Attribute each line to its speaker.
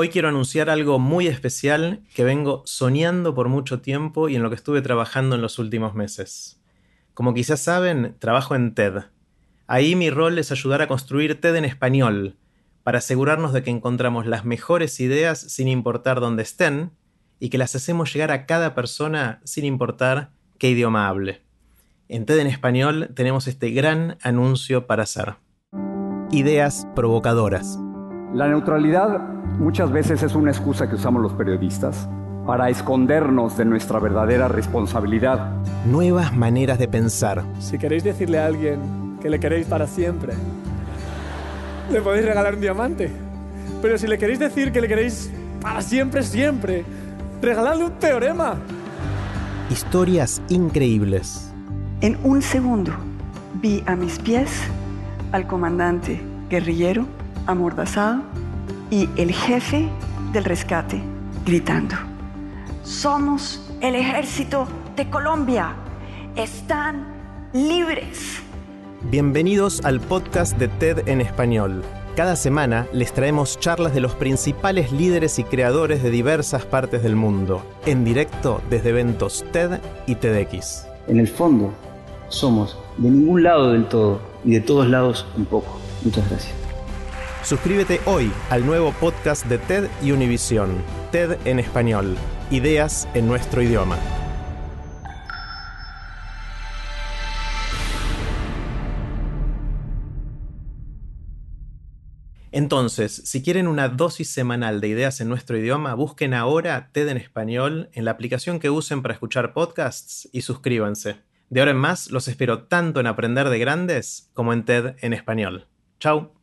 Speaker 1: Hoy quiero anunciar algo muy especial que vengo soñando por mucho tiempo y en lo que estuve trabajando en los últimos meses. Como quizás saben, trabajo en TED. Ahí mi rol es ayudar a construir TED en español, para asegurarnos de que encontramos las mejores ideas sin importar dónde estén y que las hacemos llegar a cada persona sin importar qué idioma hable. En TED en español tenemos este gran anuncio para hacer. Ideas provocadoras.
Speaker 2: La neutralidad muchas veces es una excusa que usamos los periodistas para escondernos de nuestra verdadera responsabilidad.
Speaker 1: Nuevas maneras de pensar.
Speaker 3: Si queréis decirle a alguien que le queréis para siempre, le podéis regalar un diamante. Pero si le queréis decir que le queréis para siempre, siempre, regaladle un teorema.
Speaker 1: Historias increíbles.
Speaker 4: En un segundo vi a mis pies al comandante guerrillero amordazado y el jefe del rescate gritando, somos el ejército de Colombia, están libres.
Speaker 1: Bienvenidos al podcast de TED en español. Cada semana les traemos charlas de los principales líderes y creadores de diversas partes del mundo, en directo desde eventos TED y TEDx.
Speaker 5: En el fondo, somos de ningún lado del todo y de todos lados un poco. Muchas gracias.
Speaker 1: Suscríbete hoy al nuevo podcast de TED y Univisión, TED en español, ideas en nuestro idioma. Entonces, si quieren una dosis semanal de ideas en nuestro idioma, busquen ahora TED en español en la aplicación que usen para escuchar podcasts y suscríbanse. De ahora en más, los espero tanto en Aprender de Grandes como en TED en español. Chao.